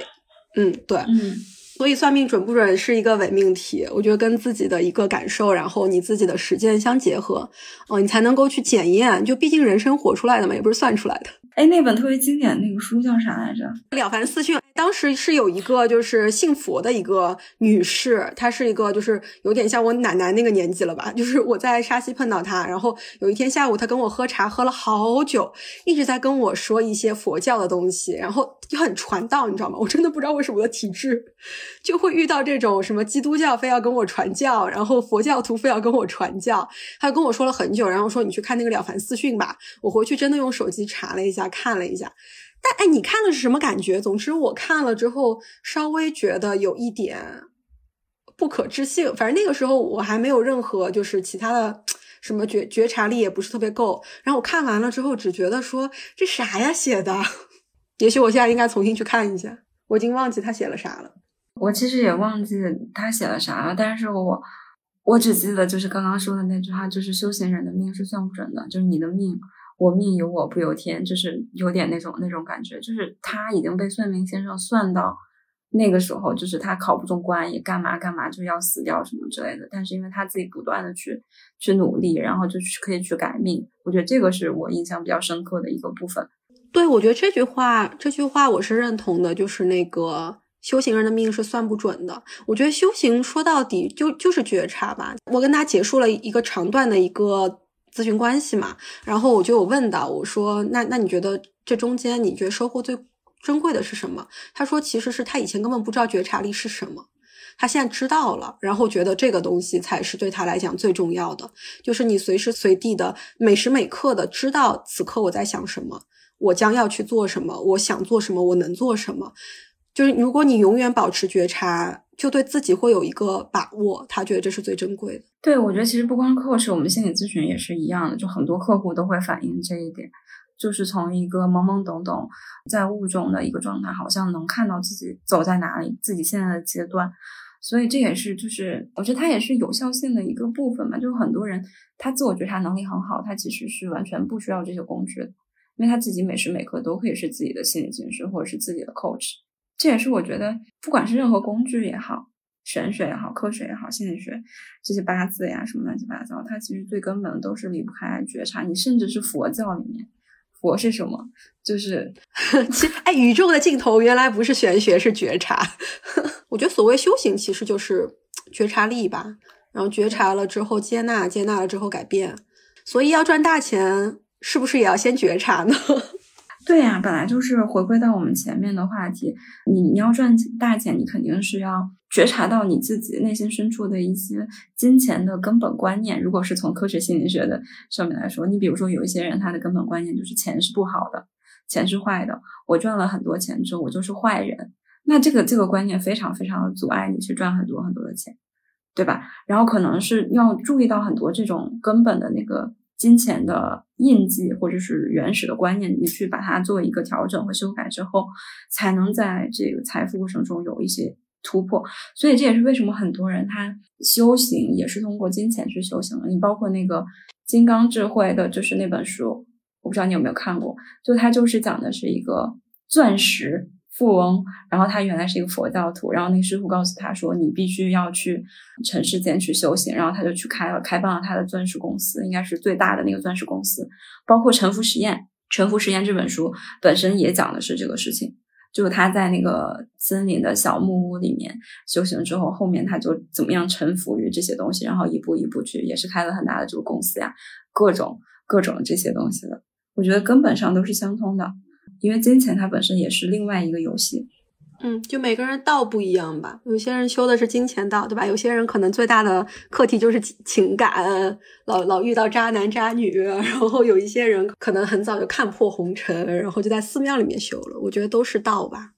嗯，对，嗯，所以算命准不准是一个伪命题，我觉得跟自己的一个感受，然后你自己的实践相结合，哦，你才能够去检验。就毕竟人生活出来的嘛，也不是算出来的。哎，那本特别经典那个书叫啥来着？《了凡四训》。当时是有一个就是信佛的一个女士，她是一个就是有点像我奶奶那个年纪了吧。就是我在沙溪碰到她，然后有一天下午她跟我喝茶，喝了好久，一直在跟我说一些佛教的东西，然后就很传道，你知道吗？我真的不知道为什么我的体质就会遇到这种什么基督教非要跟我传教，然后佛教徒非要跟我传教。她跟我说了很久，然后说你去看那个《了凡四训》吧。我回去真的用手机查了一下，看了一下。但哎，你看的是什么感觉？总之我看了之后，稍微觉得有一点不可置信。反正那个时候我还没有任何就是其他的什么觉觉察力，也不是特别够。然后我看完了之后，只觉得说这啥呀写的？[laughs] 也许我现在应该重新去看一下。我已经忘记他写了啥了。我其实也忘记他写了啥了，但是我我只记得就是刚刚说的那句话，就是修行人的命是算不准的，就是你的命。我命由我不由天，就是有点那种那种感觉，就是他已经被算命先生算到那个时候，就是他考不中官也干嘛干嘛就要死掉什么之类的。但是因为他自己不断的去去努力，然后就去可以去改命。我觉得这个是我印象比较深刻的一个部分。对，我觉得这句话这句话我是认同的，就是那个修行人的命是算不准的。我觉得修行说到底就就是觉察吧。我跟他结束了一个长段的一个。咨询关系嘛，然后我就有问到，我说那那你觉得这中间你觉得收获最珍贵的是什么？他说其实是他以前根本不知道觉察力是什么，他现在知道了，然后觉得这个东西才是对他来讲最重要的，就是你随时随地的每时每刻的知道此刻我在想什么，我将要去做什么，我想做什么，我能做什么，就是如果你永远保持觉察。就对自己会有一个把握，他觉得这是最珍贵的。对，我觉得其实不光 coach，我们心理咨询也是一样的，就很多客户都会反映这一点，就是从一个懵懵懂懂在雾中的一个状态，好像能看到自己走在哪里，自己现在的阶段。所以这也是，就是我觉得它也是有效性的一个部分嘛。就是很多人他自我觉察能力很好，他其实是完全不需要这些工具的，因为他自己每时每刻都可以是自己的心理咨询师或者是自己的 coach。这也是我觉得，不管是任何工具也好，玄学也好，科学也好，心理学这些八字呀，什么乱七八糟，它其实最根本都是离不开觉察。你甚至是佛教里面，佛是什么？就是，[laughs] 其实，哎，宇宙的尽头原来不是玄学，是觉察。[laughs] 我觉得所谓修行，其实就是觉察力吧。然后觉察了之后，接纳，接纳了之后改变。所以要赚大钱，是不是也要先觉察呢？对呀，本来就是回归到我们前面的话题，你你要赚大钱，你肯定是要觉察到你自己内心深处的一些金钱的根本观念。如果是从科学心理学的上面来说，你比如说有一些人他的根本观念就是钱是不好的，钱是坏的，我赚了很多钱之后我就是坏人，那这个这个观念非常非常的阻碍你去赚很多很多的钱，对吧？然后可能是要注意到很多这种根本的那个。金钱的印记或者是原始的观念，你去把它做一个调整和修改之后，才能在这个财富过程中有一些突破。所以这也是为什么很多人他修行也是通过金钱去修行的。你包括那个《金刚智慧》的，就是那本书，我不知道你有没有看过，就它就是讲的是一个钻石。富翁，然后他原来是一个佛教徒，然后那个师傅告诉他说：“你必须要去尘世间去修行。”然后他就去开了，开办了他的钻石公司，应该是最大的那个钻石公司。包括《沉浮实验》，《沉浮实验》这本书本身也讲的是这个事情，就是他在那个森林的小木屋里面修行之后，后面他就怎么样臣服于这些东西，然后一步一步去，也是开了很大的这个公司呀，各种各种这些东西的。我觉得根本上都是相通的。因为金钱它本身也是另外一个游戏，嗯，就每个人道不一样吧。有些人修的是金钱道，对吧？有些人可能最大的课题就是情感，老老遇到渣男渣女。[laughs] 然后有一些人可能很早就看破红尘，然后就在寺庙里面修了。我觉得都是道吧。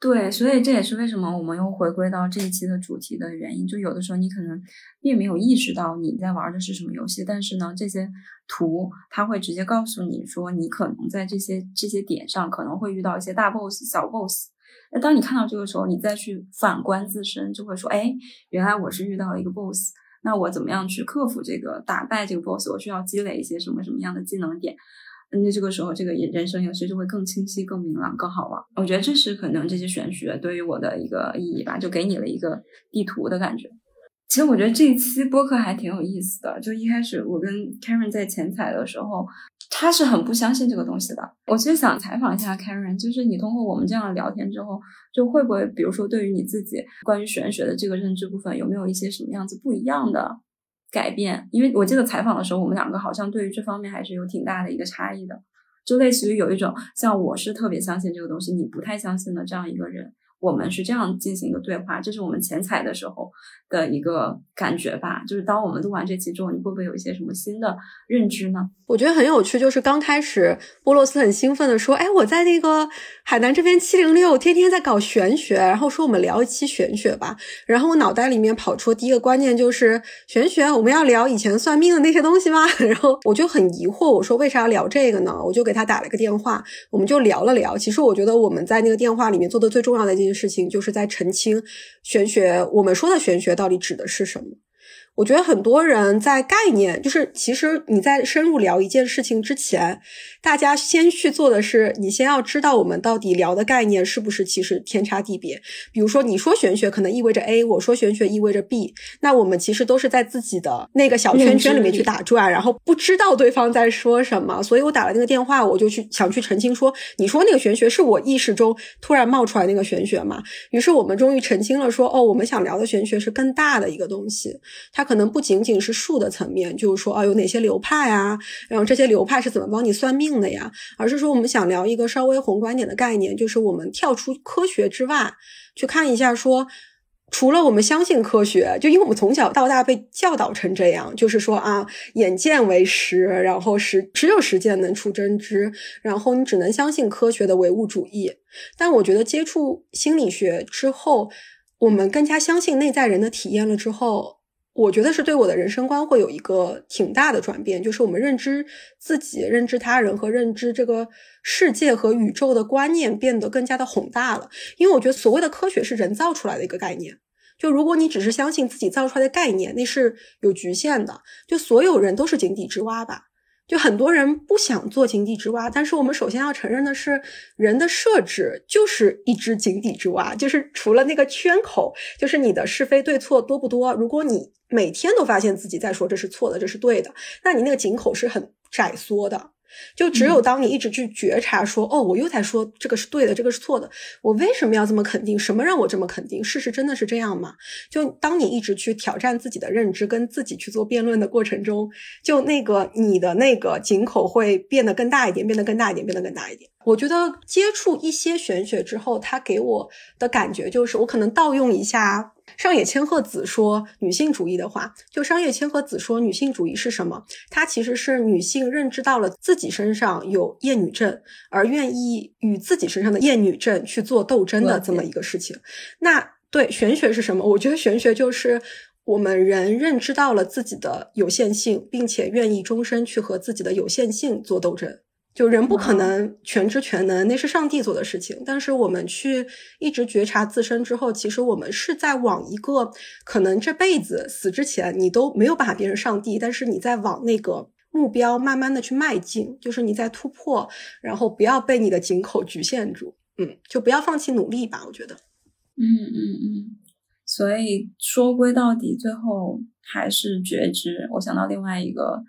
对，所以这也是为什么我们又回归到这一期的主题的原因。就有的时候你可能并没有意识到你在玩的是什么游戏，但是呢，这些图它会直接告诉你说，你可能在这些这些点上可能会遇到一些大 boss、小 boss。那当你看到这个时候，你再去反观自身，就会说，哎，原来我是遇到了一个 boss，那我怎么样去克服这个、打败这个 boss？我需要积累一些什么什么样的技能点？那这个时候这个人生游戏就会更清晰、更明朗、更好玩。我觉得这是可能这些玄学对于我的一个意义吧，就给你了一个地图的感觉。其实我觉得这一期播客还挺有意思的。就一开始我跟 Karen 在前采的时候，他是很不相信这个东西的。我其实想采访一下 Karen，就是你通过我们这样聊天之后，就会不会比如说对于你自己关于玄学的这个认知部分，有没有一些什么样子不一样的改变？因为我记得采访的时候，我们两个好像对于这方面还是有挺大的一个差异的。就类似于有一种像我是特别相信这个东西，你不太相信的这样一个人。我们是这样进行一个对话，这是我们前采的时候的一个感觉吧。就是当我们录完这期之后，你会不会有一些什么新的认知呢？我觉得很有趣，就是刚开始波洛斯很兴奋的说：“哎，我在那个海南这边七零六，天天在搞玄学，然后说我们聊一期玄学吧。”然后我脑袋里面跑出第一个观念就是玄学，我们要聊以前算命的那些东西吗？[laughs] 然后我就很疑惑，我说为啥要聊这个呢？我就给他打了个电话，我们就聊了聊。其实我觉得我们在那个电话里面做的最重要的一。事情就是在澄清玄学，我们说的玄学到底指的是什么？我觉得很多人在概念，就是其实你在深入聊一件事情之前。大家先去做的是，你先要知道我们到底聊的概念是不是其实天差地别。比如说，你说玄学可能意味着 A，我说玄学意味着 B，那我们其实都是在自己的那个小圈圈里面去打转，然后不知道对方在说什么。所以我打了那个电话，我就去想去澄清说，你说那个玄学是我意识中突然冒出来那个玄学吗？于是我们终于澄清了，说哦，我们想聊的玄学是更大的一个东西，它可能不仅仅是术的层面，就是说哦，有哪些流派啊，然后这些流派是怎么帮你算命。的呀，而是说我们想聊一个稍微宏观点的概念，就是我们跳出科学之外，去看一下说，除了我们相信科学，就因为我们从小到大被教导成这样，就是说啊，眼见为实，然后实只有实践能出真知，然后你只能相信科学的唯物主义。但我觉得接触心理学之后，我们更加相信内在人的体验了之后。我觉得是对我的人生观会有一个挺大的转变，就是我们认知自己、认知他人和认知这个世界和宇宙的观念变得更加的宏大了。因为我觉得所谓的科学是人造出来的一个概念，就如果你只是相信自己造出来的概念，那是有局限的。就所有人都是井底之蛙吧。就很多人不想做井底之蛙，但是我们首先要承认的是，人的设置就是一只井底之蛙，就是除了那个圈口，就是你的是非对错多不多。如果你每天都发现自己在说这是错的，这是对的，那你那个井口是很窄缩的。就只有当你一直去觉察，说哦，我又在说这个是对的，这个是错的，我为什么要这么肯定？什么让我这么肯定？事实真的是这样吗？就当你一直去挑战自己的认知，跟自己去做辩论的过程中，就那个你的那个井口会变得更大一点，变得更大一点，变得更大一点。我觉得接触一些玄学之后，它给我的感觉就是，我可能盗用一下。上野千鹤子说女性主义的话，就上野千鹤子说女性主义是什么？它其实是女性认知到了自己身上有厌女症，而愿意与自己身上的厌女症去做斗争的这么一个事情。那对玄学是什么？我觉得玄学就是我们人认知到了自己的有限性，并且愿意终身去和自己的有限性做斗争。就人不可能全知全能，那是上帝做的事情。但是我们去一直觉察自身之后，其实我们是在往一个可能这辈子死之前你都没有办法变成上帝，但是你在往那个目标慢慢的去迈进，就是你在突破，然后不要被你的井口局限住，嗯，就不要放弃努力吧。我觉得，嗯嗯嗯。所以说归到底，最后还是觉知。我想到另外一个。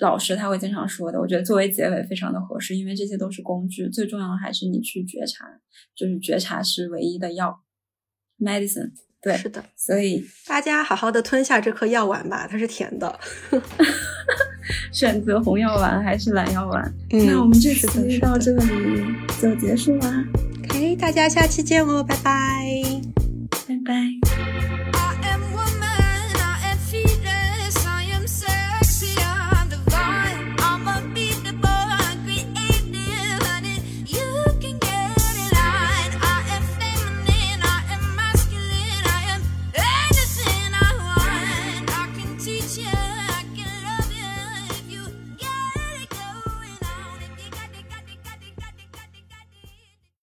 老师他会经常说的，我觉得作为结尾非常的合适，因为这些都是工具，最重要的还是你去觉察，就是觉察是唯一的药，medicine。对，是的，所以大家好好的吞下这颗药丸吧，它是甜的。[laughs] 选择红药丸还是蓝药丸？那我们这期到这里就结束啦。OK，大家下期见哦，拜拜，拜拜。